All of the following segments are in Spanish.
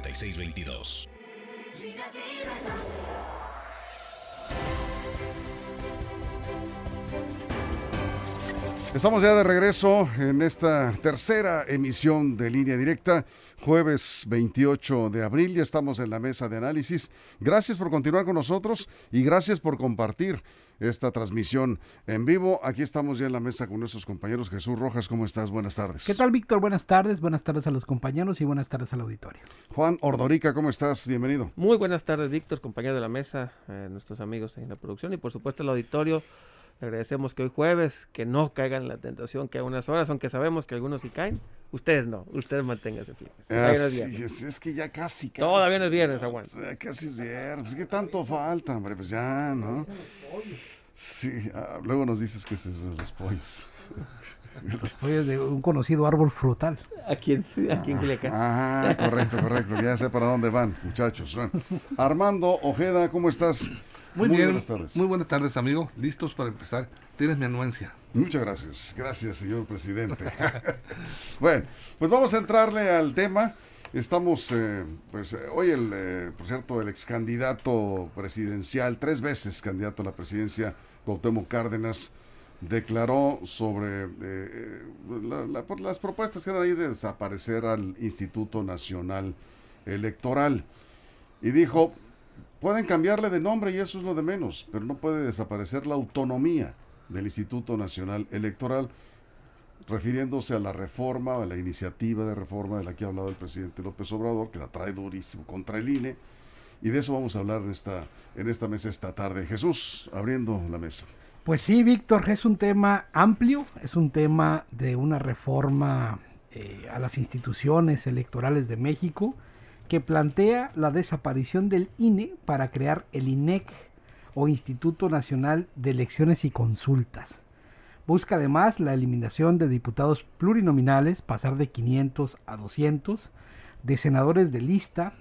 466622. Estamos ya de regreso en esta tercera emisión de Línea Directa, jueves 28 de abril, ya estamos en la mesa de análisis. Gracias por continuar con nosotros y gracias por compartir esta transmisión en vivo. Aquí estamos ya en la mesa con nuestros compañeros. Jesús Rojas, ¿cómo estás? Buenas tardes. ¿Qué tal, Víctor? Buenas tardes. Buenas tardes a los compañeros y buenas tardes al auditorio. Juan Ordorica, ¿cómo estás? Bienvenido. Muy buenas tardes, Víctor, compañero de la mesa, eh, nuestros amigos en la producción y por supuesto el auditorio. Le agradecemos que hoy jueves, que no caigan en la tentación, que a unas horas, aunque sabemos que algunos sí caen, ustedes no, ustedes manténganse firmes. Ah, es que ya casi, casi. Todavía no es viernes, aguanta. Ya casi es viernes. Pues, ¿Qué tanto falta, hombre? Pues ya, ¿no? Sí, ah, luego nos dices que es eso los pollos. Hoy es de un conocido árbol frutal. Aquí en, aquí en Culiacán. Ah, correcto, correcto. Ya sé para dónde van, muchachos. Bueno, Armando Ojeda, ¿cómo estás? Muy, bien, buenas tardes. muy buenas tardes, amigo. Listos para empezar. Tienes mi anuencia. Muchas gracias, gracias, señor presidente. bueno, pues vamos a entrarle al tema. Estamos, eh, pues, eh, hoy el, eh, por cierto, el ex candidato presidencial, tres veces candidato a la presidencia, Cuauhtémoc Cárdenas, declaró sobre eh, la- la- por las propuestas que eran ahí de desaparecer al Instituto Nacional Electoral. Y dijo, pueden cambiarle de nombre y eso es lo de menos, pero no puede desaparecer la autonomía del Instituto Nacional Electoral, refiriéndose a la reforma, a la iniciativa de reforma de la que ha hablado el presidente López Obrador, que la trae durísimo contra el INE, y de eso vamos a hablar en esta, en esta mesa esta tarde. Jesús, abriendo la mesa. Pues sí, Víctor, es un tema amplio, es un tema de una reforma eh, a las instituciones electorales de México que plantea la desaparición del INE para crear el INEC o Instituto Nacional de Elecciones y Consultas. Busca además la eliminación de diputados plurinominales, pasar de 500 a 200, de senadores de lista,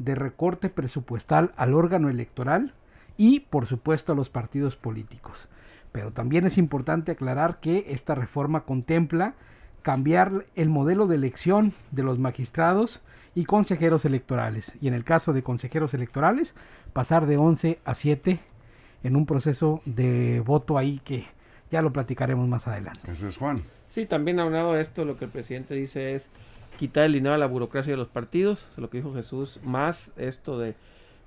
de recorte presupuestal al órgano electoral y, por supuesto, a los partidos políticos. Pero también es importante aclarar que esta reforma contempla cambiar el modelo de elección de los magistrados y consejeros electorales. Y en el caso de consejeros electorales, pasar de 11 a 7 en un proceso de voto ahí que ya lo platicaremos más adelante. Eso es Juan. Sí, también aunado a esto, lo que el presidente dice es quitar el dinero a la burocracia de los partidos, es lo que dijo Jesús, más esto de,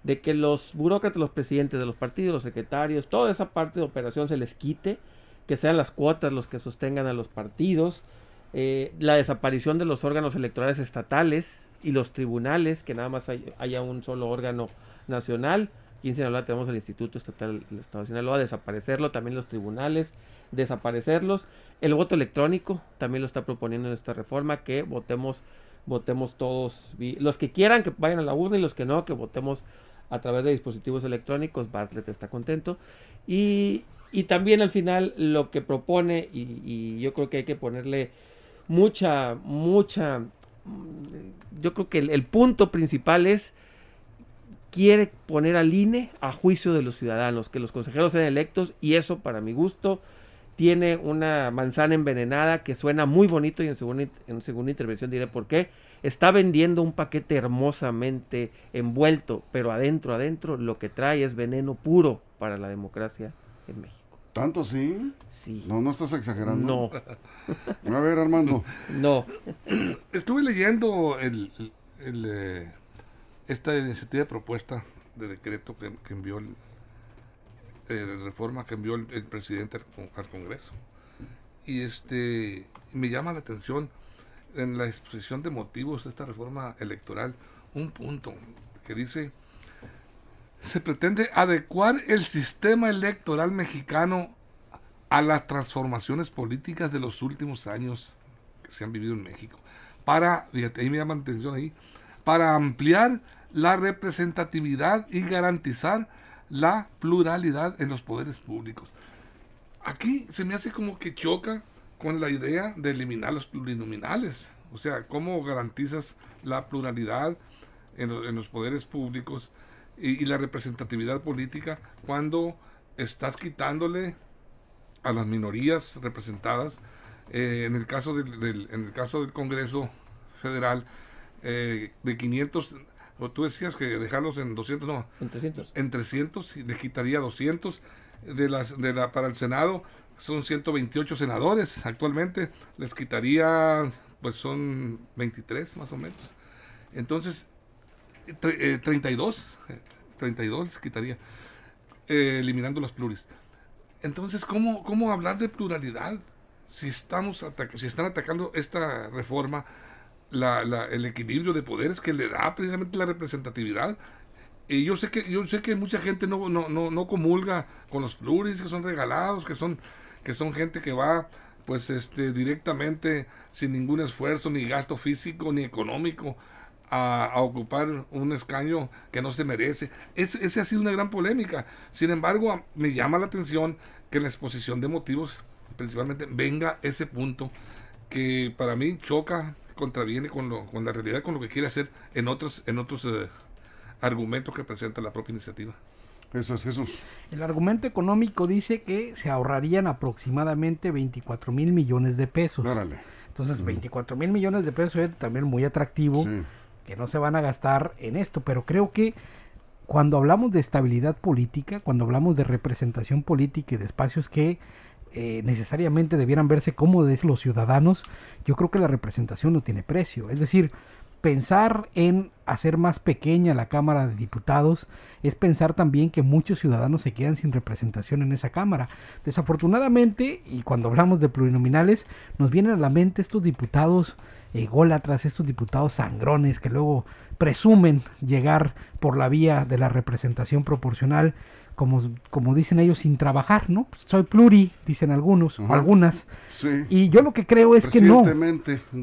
de que los burócratas, los presidentes de los partidos, los secretarios, toda esa parte de operación se les quite, que sean las cuotas los que sostengan a los partidos, eh, la desaparición de los órganos electorales estatales y los tribunales, que nada más hay- haya un solo órgano nacional. Aquí en Sinaloa tenemos el Instituto Estatal del Estado de Sinaloa, desaparecerlo, también los tribunales, desaparecerlos. El voto electrónico también lo está proponiendo en esta reforma, que votemos, votemos todos, los que quieran que vayan a la urna y los que no, que votemos a través de dispositivos electrónicos. Bartlett está contento. Y, y también al final lo que propone, y, yo creo que hay que ponerle mucha, mucha, yo creo que el, punto principal es quiere poner al INE a juicio de los ciudadanos, que los consejeros sean electos y eso para mi gusto tiene una manzana envenenada que suena muy bonito y en segunda, en segunda intervención diré por qué. Está vendiendo un paquete hermosamente envuelto, pero adentro, adentro, lo que trae es veneno puro para la democracia en México. ¿Tanto sí? Sí. No, no estás exagerando. No, A ver, Armando. no. Estuve leyendo el, el- el, eh, esta iniciativa de propuesta de decreto que, que envió el, eh, de reforma que envió el, el presidente al, con- al Congreso. Y este me llama la atención en la exposición de motivos de esta reforma electoral un punto que dice se pretende adecuar el sistema electoral mexicano a las transformaciones políticas de los últimos años que se han vivido en México. Para, fíjate, ahí me llama la atención ahí, para ampliar la representatividad y garantizar la pluralidad en los poderes públicos. Aquí se me hace como que choca con la idea de eliminar los plurinominales. O sea, ¿cómo garantizas la pluralidad en, los poderes públicos y, la representatividad política cuando estás quitándole a las minorías representadas? Eh, en, el caso del, en el caso del Congreso Federal, eh, de 500, o tú decías que dejarlos en 200, no. En 300. En 300, y le quitaría 200. De las, de la, para el Senado son 128 senadores actualmente, les quitaría, pues son 23 más o menos. Entonces, 32, 32 eh, les quitaría, eh, eliminando los pluris. Entonces, ¿cómo, ¿cómo hablar de pluralidad si, estamos si están atacando esta reforma? el equilibrio de poderes que le da precisamente la representatividad. Y yo sé que, yo sé que mucha gente no, no, no, no comulga con los pluris, que son regalados, que son, que son gente que va pues este directamente sin ningún esfuerzo ni gasto físico ni económico a, ocupar un escaño que no se merece. Ese, ese ha sido una gran polémica. Sin embargo, me llama la atención que en la exposición de motivos principalmente venga ese punto que para mí choca contraviene con, lo, con la realidad, con lo que quiere hacer en otros, en otros eh, argumentos que presenta la propia iniciativa. Eso es Jesús. El argumento económico dice que se ahorrarían aproximadamente 24 mil millones de pesos. Entonces, 24 mil millones de pesos es también muy atractivo, que no se van a gastar en esto, pero creo que cuando hablamos de estabilidad política, cuando hablamos de representación política y de espacios que eh, necesariamente debieran verse como de los ciudadanos, yo creo que la representación no tiene precio. Es decir, pensar en hacer más pequeña la Cámara de Diputados es pensar también que muchos ciudadanos se quedan sin representación en esa Cámara. Desafortunadamente, y cuando hablamos de plurinominales, nos vienen a la mente estos diputados ególatras, estos diputados sangrones que luego presumen llegar por la vía de la representación proporcional como, como dicen ellos, sin trabajar, ¿no? Soy pluri, dicen algunos, o algunas. Y yo lo que creo es que no.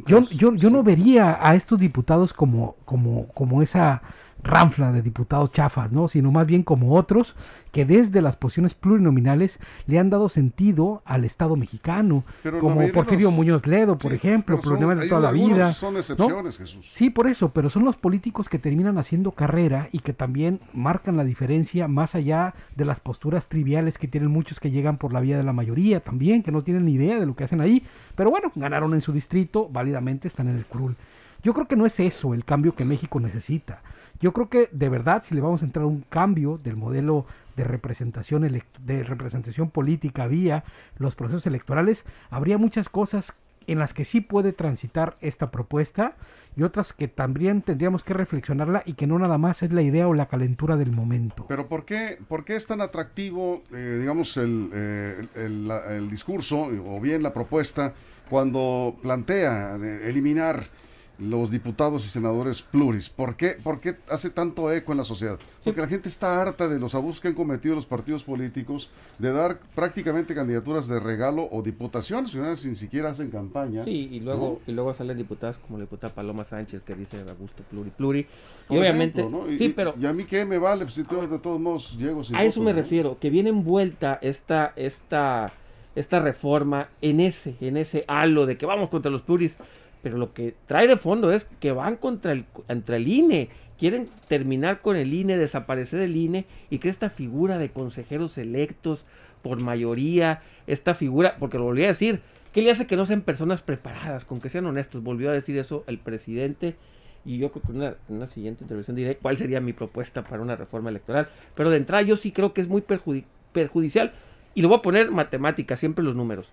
Yo, yo, yo no vería a estos diputados como, como, como esa ranfla de diputados chafas, ¿no? Sino más bien como otros que desde las posiciones plurinominales le han dado sentido al Estado mexicano, como Porfirio Muñoz Ledo, por ejemplo, plurinominal de toda la vida. Son excepciones, Jesús. Sí, por eso, pero son los políticos que terminan haciendo carrera y que también marcan la diferencia más allá de las posturas triviales que tienen muchos que llegan por la vía de la mayoría también, que no tienen ni idea de lo que hacen ahí, pero bueno, ganaron en su distrito, válidamente están en el curul. Yo creo que no es eso el cambio que México necesita. Yo creo que de verdad si le vamos a entrar a un cambio del modelo de representación de representación política vía los procesos electorales, habría muchas cosas en las que sí puede transitar esta propuesta y otras que también tendríamos que reflexionarla y que no nada más es la idea o la calentura del momento. Pero ¿por qué, por qué es tan atractivo, eh, digamos, el, eh, el, el, discurso o bien la propuesta cuando plantea eliminar los diputados y senadores pluris. ¿Por qué, ¿Por qué hace tanto eco en la sociedad? Porque la gente está harta de los abusos que han cometido los partidos políticos de dar prácticamente candidaturas de regalo o diputaciones, sin siquiera hacen campaña. Sí, y luego, y luego salen diputadas como la diputada Paloma Sánchez que dice a gusto pluri pluri. Y obviamente, sí, pero... ¿Y a mí qué me vale? Si de todos modos llego sin A eso me refiero, que viene envuelta esta, esta, esta reforma en ese, en ese halo de que vamos contra los pluris pero lo que trae de fondo es que van contra el, contra el INE, quieren terminar con el INE, desaparecer el INE y que esta figura de consejeros electos por mayoría, esta figura, porque lo volví a decir, ¿qué le hace que no sean personas preparadas, con que sean honestos? Volvió a decir eso el presidente y yo creo que en una, siguiente intervención diré cuál sería mi propuesta para una reforma electoral, pero de entrada yo sí creo que es muy perjudicial y lo voy a poner matemática, siempre los números.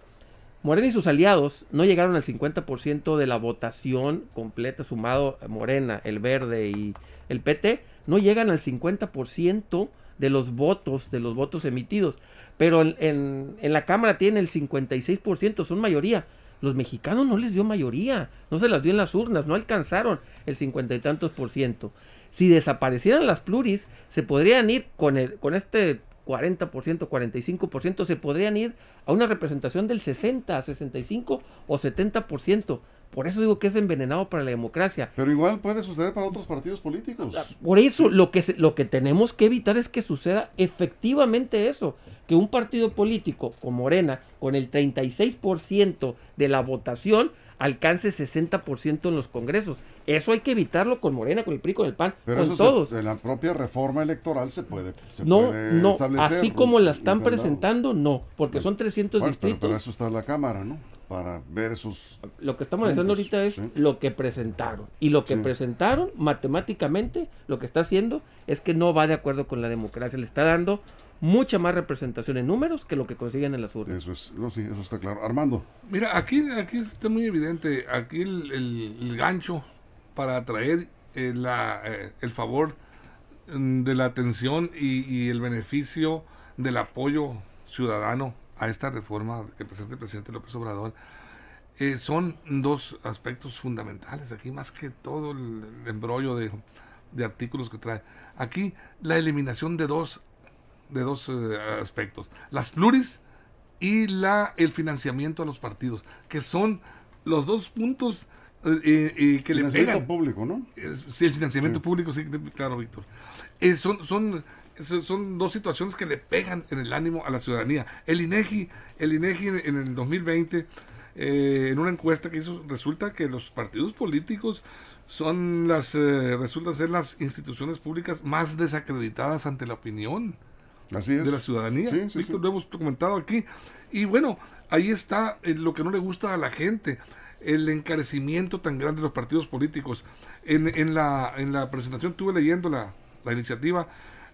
Morena y sus aliados no llegaron al 50% de la votación completa, sumado Morena, el Verde y el PT, no llegan al 50% de los votos, de los votos emitidos. Pero en, la Cámara tienen el 56%, son mayoría. Los mexicanos no les dio mayoría, no se las dio en las urnas, no alcanzaron el cincuenta y tantos por ciento. Si desaparecieran las pluris, se podrían ir con, el, con este 40%, 45%, se podrían ir a una representación del 60, 65 o 70%. Por eso digo que es envenenado para la democracia. Pero igual puede suceder para otros partidos políticos. Por eso lo que, lo que tenemos que evitar es que suceda efectivamente eso, que un partido político como Morena, con el 36% de la votación, alcance 60% en los congresos. Eso hay que evitarlo con Morena, con el PRI, con el PAN, Pero con eso todos. en la propia reforma electoral se puede, se no, puede no, establecer, así como la están presentando, no, porque son 300 Bueno, pero, distritos. pero eso está en la Cámara, ¿no? Para ver esos... Lo que estamos haciendo ahorita es sí. lo que presentaron. Y lo que Sí. presentaron, matemáticamente, lo que está haciendo es que no va de acuerdo con la democracia. Le está dando mucha más representación en números que lo que consiguen en las urnas. Eso es, no, sí, eso está claro. Armando, Mira, aquí, aquí está muy evidente, aquí el, el- el gancho para atraer eh, la, eh, el favor mm, de la atención y, y el beneficio del apoyo ciudadano a esta reforma que presenta el presidente López Obrador eh, son dos aspectos fundamentales aquí, más que todo el, el embrollo de, de artículos que trae. Aquí la eliminación de dos, de dos eh, aspectos, las pluris y la, el financiamiento a los partidos, que son los dos puntos eh, eh, que le financiamiento pegan. público, ¿no? Sí, el financiamiento Sí. público, sí, claro, Víctor. Eh, son, son, son- dos situaciones que le pegan en el ánimo a la ciudadanía. El INEGI, el INEGI en, en el 2020, eh, en una encuesta que hizo, resulta que los partidos políticos son las, eh, resultan ser las instituciones públicas más desacreditadas ante la opinión Así es. de la ciudadanía. Sí, sí, Víctor, lo hemos comentado aquí. Y bueno, ahí está lo que no le gusta a la gente, el encarecimiento tan grande de los partidos políticos. En, en, la, en la presentación estuve leyendo la, la iniciativa,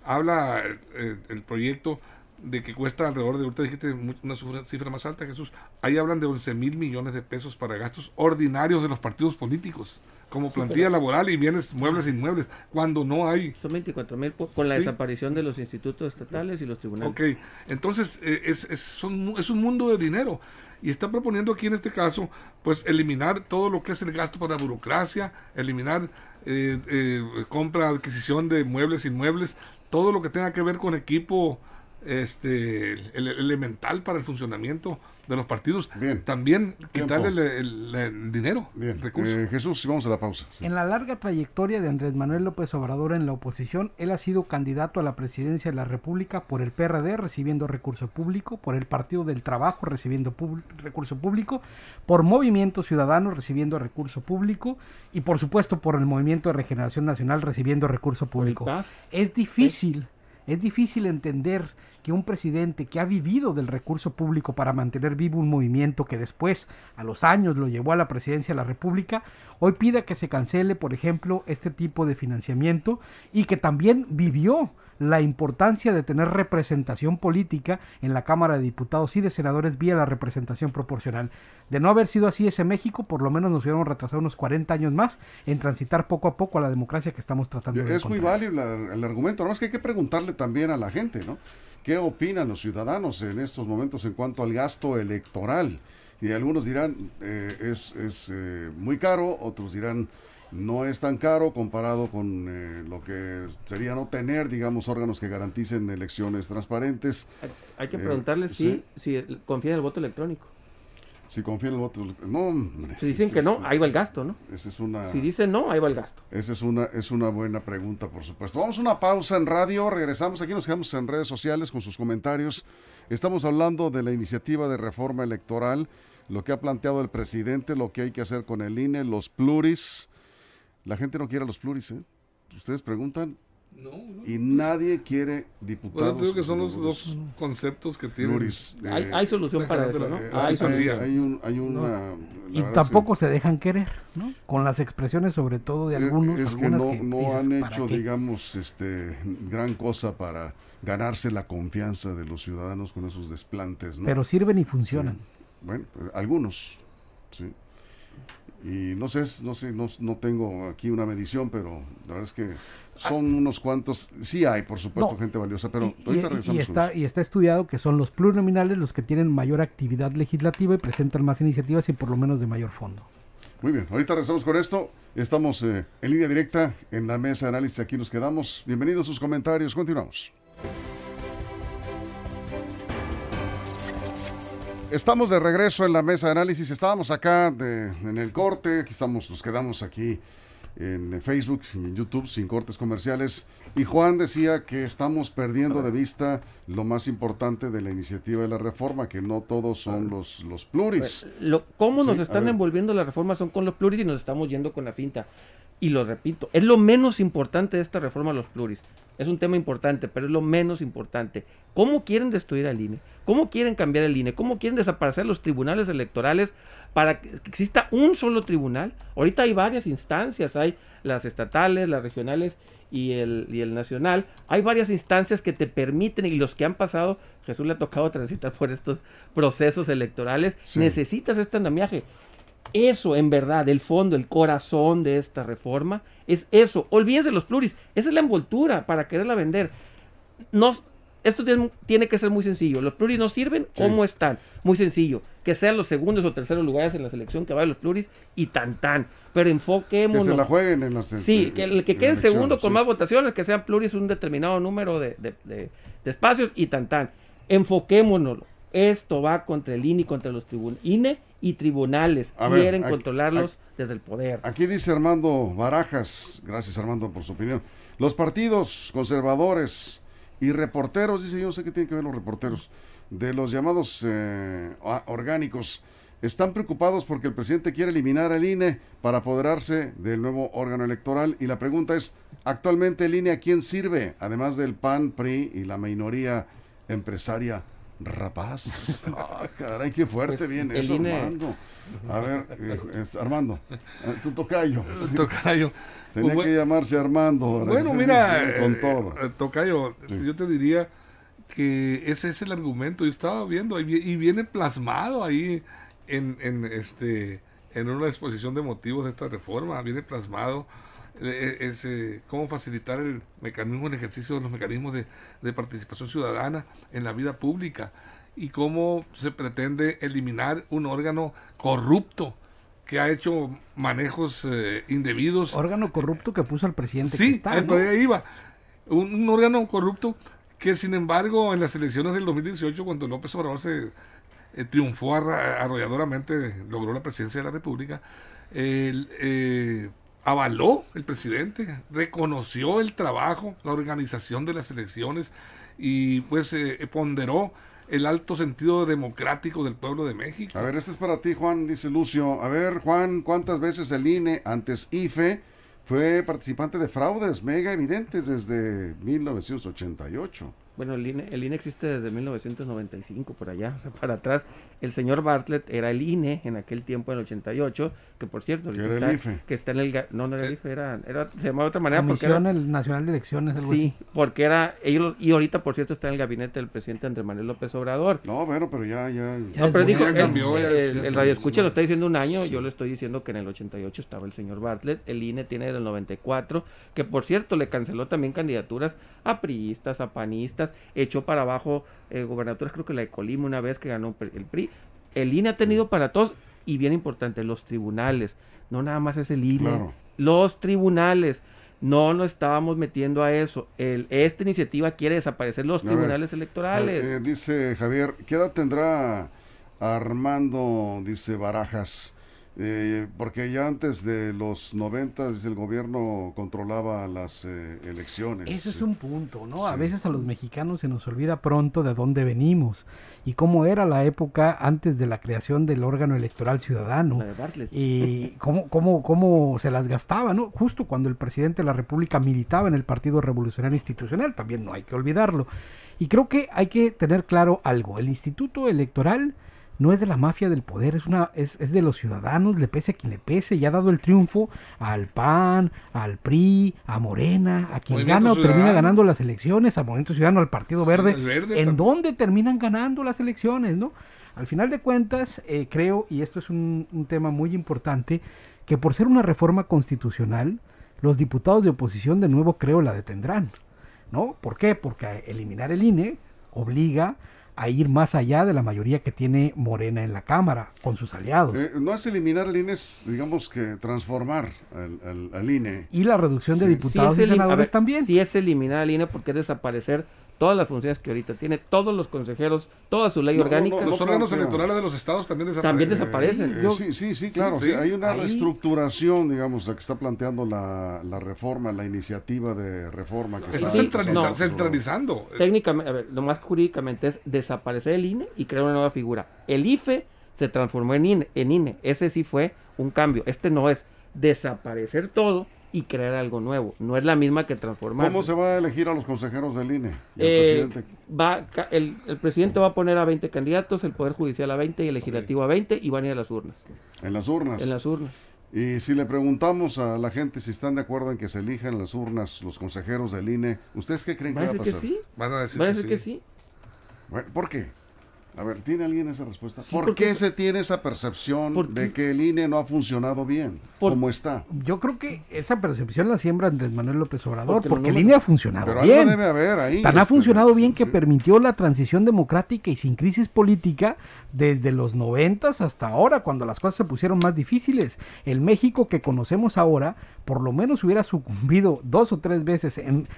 habla eh, el proyecto de que cuesta alrededor de, ahorita dijiste una cifra, más alta, Jesús, ahí hablan de 11 mil millones de pesos para gastos ordinarios de los partidos políticos, como plantilla laboral y bienes muebles e inmuebles, cuando no hay Son 24 mil con la Sí. desaparición de los institutos estatales y los tribunales. Ok, entonces eh, es, es, son es un mundo de dinero y está proponiendo aquí en este caso pues eliminar todo lo que es el gasto para burocracia, eliminar eh, eh, compra, adquisición de muebles, inmuebles, todo lo que tenga que ver con equipo este el- el- elemental para el funcionamiento de los partidos. Bien. También quitarle el, el- el dinero, Bien, recursos. eh, Jesús, vamos a la pausa. Sí. En la larga trayectoria de Andrés Manuel López Obrador en la oposición, él ha sido candidato a la presidencia de la República por el PRD recibiendo recurso público, por el Partido del Trabajo recibiendo recurso público, por Movimiento Ciudadano recibiendo recurso público y por supuesto por el Movimiento de Regeneración Nacional recibiendo recurso público. Es difícil, es difícil entender que un presidente que ha vivido del recurso público para mantener vivo un movimiento que después, a los años, lo llevó a la presidencia de la República, hoy pida que se cancele, por ejemplo, este tipo de financiamiento y que también vivió la importancia de tener representación política en la Cámara de Diputados y de Senadores vía la representación proporcional. De no haber sido así ese México, por lo menos nos hubiéramos retrasado unos 40 años más en transitar poco a poco a la democracia que estamos tratando de Es muy válido el argumento, no es que hay que preguntarle también a la gente, ¿no? ¿Qué opinan los ciudadanos en estos momentos en cuanto al gasto electoral? Y algunos dirán, eh, es, es eh, muy caro, otros dirán, no es tan caro comparado con eh, lo que sería no tener, digamos, órganos que garanticen elecciones transparentes. Hay, hay que Eh, preguntarle sí. si, si confía en el voto electrónico. Si confían en el voto, no. hombre, Si dicen que es- no, ahí va el gasto, ¿no? Esa es una... Si dicen no, ahí va el gasto. Esa es una, es una buena pregunta, por supuesto. Vamos a una pausa en radio, regresamos aquí, nos quedamos en redes sociales con sus comentarios. Estamos hablando de la iniciativa de reforma electoral, lo que ha planteado el presidente, lo que hay que hacer con el INE, los pluris. La gente no quiere a los pluris, ¿eh? Ustedes preguntan No, no. y nadie quiere diputados. eso digo que son los dos conceptos que tienen. pluris. hay, Eh, hay solución para eso, ¿no? eh, hay hay, hay un, hay una... Y tampoco es se dejan querer, ¿no? Con las expresiones sobre todo de que- algunos. es que algunas no, que no dices, han ¿para hecho, qué? digamos, este, gran cosa para ganarse la confianza de los ciudadanos con esos desplantes, ¿no? Pero sirven y funcionan. Bueno, eh, algunos, sí. Y no sé, no sé, no, no tengo aquí una medición, pero la verdad es que son unos cuantos. Sí hay, por supuesto, No. gente valiosa, pero Y- ahorita y regresamos está, y está estudiado que son los plurinominales los que tienen mayor actividad legislativa y presentan más iniciativas y por lo menos de mayor fondo. Muy bien, ahorita regresamos con esto. Estamos eh, en línea directa en la mesa de análisis. Aquí nos quedamos. Bienvenidos a sus comentarios. Continuamos. Estamos de regreso en la mesa de análisis. Estábamos acá en el corte, aquí estamos, nos quedamos aquí en Facebook y en YouTube sin cortes comerciales. Y Juan decía que estamos perdiendo de vista lo más importante de la iniciativa de la reforma, que no todos son los, los pluris. Pues, lo, ¿Cómo nos están envolviendo la reforma? Son con los pluris y nos estamos yendo con la finta. Y lo repito, es lo menos importante de esta reforma los pluris. Es un tema importante, pero es lo menos importante. ¿Cómo quieren destruir al INE? ¿Cómo quieren cambiar el INE? ¿Cómo quieren desaparecer los tribunales electorales para que exista un solo tribunal? Ahorita hay varias instancias, hay las estatales, las regionales y el, y el nacional. Hay varias instancias que te permiten y los que han pasado, Jesús le ha tocado transitar por estos procesos electorales, necesitas este andamiaje. Eso, en verdad, el fondo, el corazón de esta reforma es eso. Olvídense los pluris. Esa es la envoltura para quererla vender. No, esto tiene, que ser muy sencillo. Los pluris no sirven, ¿cómo están? Muy sencillo. Que sean los segundos o terceros lugares en la selección que vayan los pluris y tan tan. Pero enfoquémonos. Que se la jueguen en las Sí, que el que quede segundo con más votaciones, que sean pluris un determinado número de, espacios y tan tan. Enfoquémonos. Esto va contra el INE y contra los tribunales. INE y tribunales quieren controlarlos desde el poder. Aquí dice Armando Barajas, gracias Armando por su opinión. Los partidos conservadores y reporteros, dice yo sé qué tienen que ver los reporteros, de los llamados eh, orgánicos, están preocupados porque el presidente quiere eliminar al INE para apoderarse del nuevo órgano electoral y la pregunta es, ¿actualmente el INE a quién sirve? Además del PAN, PRI y la minoría empresaria rapaz. Ah, caray, qué fuerte pues, viene eso, Armando. A ver, eh, Armando, eh, tu tocayo. Tocayo. Tenía pues, que llamarse Armando. Bueno, mira, con todo. Eh, tocayo, yo te diría que ese es el argumento. Yo estaba viendo y viene plasmado ahí en, en, este, en una exposición de motivos de esta reforma. Viene plasmado es, eh, cómo facilitar el mecanismo, el ejercicio de los mecanismos de, participación ciudadana en la vida pública y cómo se pretende eliminar un órgano corrupto que ha hecho manejos eh, indebidos. Órgano corrupto que puso al presidente. Sí, está, ahí iba. Un, órgano corrupto que sin embargo en las elecciones del 2018 cuando López Obrador se triunfó arrolladoramente, logró la presidencia de la República, el, avaló el presidente, reconoció el trabajo, la organización de las elecciones y pues eh, ponderó el alto sentido democrático del pueblo de México. A ver, este es para ti, Juan, dice Lucio. A ver, Juan, ¿cuántas veces el INE, antes IFE, fue participante de fraudes mega evidentes desde 1988? Bueno, el INE, el INE existe desde 1995, por allá, o sea, para atrás. El señor Bartlett era el INE en aquel tiempo, en el 88, que por cierto, que, está, el IFE. que está en el... No, no era el IFE, era, era, se llamaba de otra manera. Comisión porque el Nacional de Elecciones, algo sí, porque era... Ellos, y ahorita, por cierto, está en el gabinete del presidente Andrés Manuel López Obrador. No, bueno, pero ya... ya, no, pero dijo, cambió, el, el, radio escucha lo está diciendo un año, yo le estoy diciendo que en el 88 estaba el señor Bartlett, el INE tiene el 94, que por cierto le canceló también candidaturas a priistas, a panistas, echó para abajo eh, gobernaturas, creo que la de Colima una vez que ganó el PRI. El INE ha tenido para todos, y bien importante, los tribunales. No nada más es el INE. Los tribunales. No nos estábamos metiendo a eso. El, esta iniciativa quiere desaparecer los tribunales electorales. Eh, dice Javier, ¿qué edad tendrá Armando, dice Barajas? Eh, porque ya antes de los 90 el gobierno controlaba las eh, elecciones. Ese es un punto, ¿no? A veces a los mexicanos se nos olvida pronto de dónde venimos y cómo era la época antes de la creación del órgano electoral ciudadano. y cómo, cómo, cómo se las gastaba, ¿no? Justo cuando el presidente de la República militaba en el Partido Revolucionario Institucional, también no hay que olvidarlo. Y creo que hay que tener claro algo, el Instituto Electoral no es de la mafia del poder, es, una, es, es, de los ciudadanos, le pese a quien le pese, y ha dado el triunfo al PAN, al PRI, a Morena, a quien gana o termina ganando las elecciones, a Movimiento Ciudadano, al Partido Verde, en dónde terminan ganando las elecciones, ¿no? Al final de cuentas, eh, creo, y esto es un, un tema muy importante, que por ser una reforma constitucional, los diputados de oposición de nuevo creo la detendrán, ¿no? ¿Por qué? Porque eliminar el INE obliga a ir más allá de la mayoría que tiene Morena en la Cámara con sus aliados. Eh, no es eliminar el INE, es digamos que transformar al, INE. Y la reducción de diputados y senadores también. Sí es eliminar el INE porque es desaparecer todas las funciones que ahorita tiene, todos los consejeros, toda su ley No, orgánica. no, no, Los órganos electorales de los estados también desaparecen. También desaparecen. Eh, Yo- sí, sí, sí, claro. sí. sí, hay una Ahí- reestructuración, digamos, la que está planteando la, la reforma, la iniciativa de reforma que Está centraliza- centralizando. Técnicamente, a ver, lo más jurídicamente es desaparecer el INE y crear una nueva figura. El IFE se transformó en INE, en INE. Ese sí fue un cambio. Este no es desaparecer todo y crear algo nuevo. No es la misma que transformar. ¿Cómo se va a elegir a los consejeros del INE? Eh, presidente? va, el, el presidente va a poner a 20 candidatos, el Poder Judicial a 20 y el Legislativo a 20 y van a ir a las urnas. En las urnas. En las urnas. Y si le preguntamos a la gente si están de acuerdo en que se elijan en las urnas los consejeros del INE, ¿ustedes qué creen Va que va a decir pasar? que sí. Van a decir, Va a que, decir que sí. Bueno, ¿Por qué? A ver, ¿tiene alguien esa respuesta? ¿Por porque qué se tiene esa percepción Porque de que el INE no ha funcionado bien, Por- como está? Yo creo que esa percepción la siembra Andrés Manuel López Obrador, Porque el INE ha funcionado Pero algo bien. debe haber ahí. Tan ha este, funcionado bien que sí. permitió la transición democrática y sin crisis política desde los noventas hasta ahora, cuando las cosas se pusieron más difíciles. El México que conocemos ahora, por lo menos hubiera sucumbido dos o tres veces en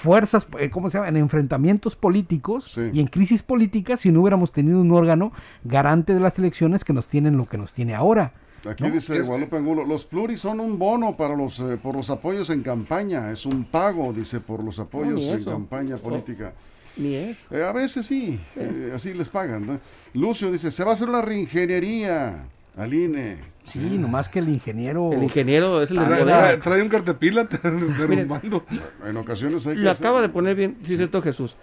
fuerzas, eh, ¿cómo se llama?, en enfrentamientos políticos Sí. y en crisis políticas si no hubiéramos tenido un órgano garante de las elecciones que nos tienen lo que nos tiene ahora. Aquí ¿no? dice Es- Guadalupe Angulo, los pluris son un bono para los eh, por los apoyos en campaña, es un pago, dice, por los apoyos ni en eso. campaña No. política. Ni es. Eh, a veces sí, eh, así les pagan. ¿no? Lucio dice, se va a hacer una reingeniería al INE. Sí, nomás que el ingeniero... El ingeniero es el del Trae, poder. trae- trae un cartepila derrumbando. En ocasiones hay que Lo hacer- acaba de poner bien, sí, cierto Jesús.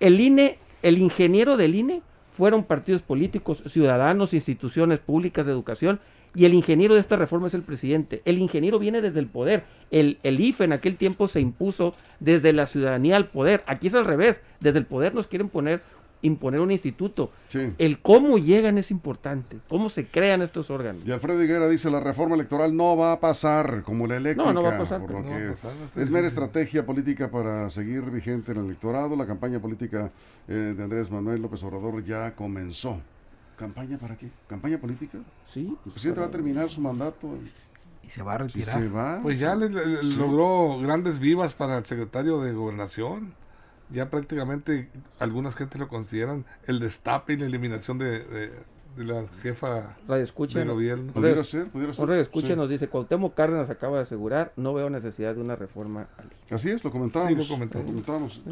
El INE, el ingeniero del INE, fueron partidos políticos, ciudadanos, instituciones públicas de educación, y el ingeniero de esta reforma es el presidente. El ingeniero viene desde el poder. El, el IFE en aquel tiempo se impuso desde la ciudadanía al poder. Aquí es al revés. Desde el poder nos quieren poner, imponer un instituto. Sí. El cómo llegan es importante. Cómo se crean estos órganos. Y Alfredo Higuera dice, la reforma electoral no va a pasar como la eléctrica, No, no va a pasar, por lo no va a pasar, no es mera estrategia política para seguir vigente en el electorado. La campaña política eh, de Andrés Manuel López Obrador ya comenzó. ¿Campaña para qué? ¿Campaña política? Sí. El presidente va a terminar su mandato Y se va a y retirar. se va. Pues ya le- le- Sí. logró grandes vivas para el secretario de Gobernación. Ya prácticamente algunas gentes lo consideran el destape y la eliminación de, de- de la jefa Radio escucha. de gobierno. Pudiera ser, pudiera ser. Radio escucha Sí. nos dice, Cuauhtémoc Cárdenas acaba de asegurar, no veo necesidad de una reforma al INE". Así es, lo comentábamos. Sí, lo comentamos. comentábamos.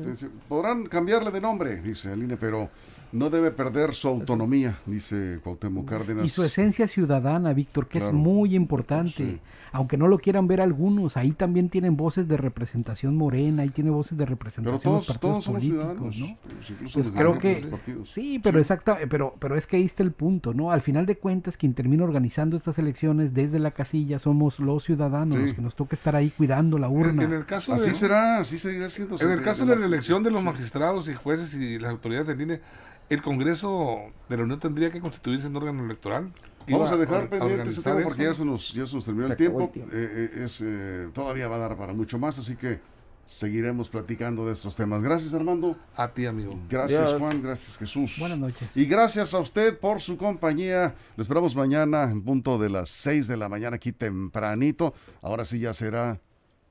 Podrán cambiarle de nombre, dice el INE, pero no debe perder su autonomía, dice Cuauhtémoc Cárdenas. Y su esencia ciudadana, Víctor, que Claro. es muy importante. Sí. Aunque no lo quieran ver algunos, ahí también tienen voces de representación morena, ahí tiene voces de Pero representación todos, los partidos todos somos políticos, ciudadanos. ¿no? pues, Pues creo que partidos. sí, pero exacta, pero pero es que ahí está el punto, ¿no? Al final de cuentas quien termina organizando estas elecciones desde la casilla somos los ciudadanos, Sí. los que nos toca estar ahí cuidando la urna. en el caso Así de, será, así seguirá siendo. en el caso de la la elección de los magistrados y jueces y las autoridades del INE, el Congreso de la Unión tendría que constituirse en órgano electoral. Vamos a dejar pendiente ese tema porque ya se nos, ya se nos terminó el tiempo. el tiempo. Eh, eh, es, eh, todavía va a dar para mucho más, así que seguiremos platicando de estos temas. Gracias Armando, A ti, amigo. gracias. Juan, gracias Jesús. Buenas noches. Y gracias a usted por su compañía. Lo esperamos mañana en punto de las 6 de la mañana aquí tempranito. Ahora sí ya será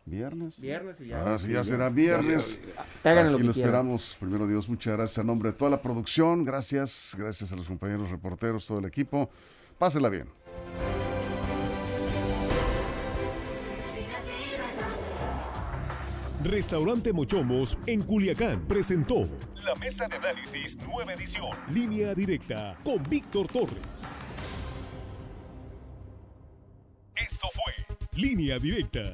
viernes. Viernes y ya. Ahora sí ya será viernes. Hagan lo Aquí que lo quieran. esperamos. Primero Dios, muchas gracias a nombre de toda la producción. Gracias, gracias a los compañeros reporteros, todo el equipo. Pásela bien. Restaurante Mochomos en Culiacán presentó la mesa de análisis nueva edición, línea directa con Víctor Torres. Esto fue Línea Directa.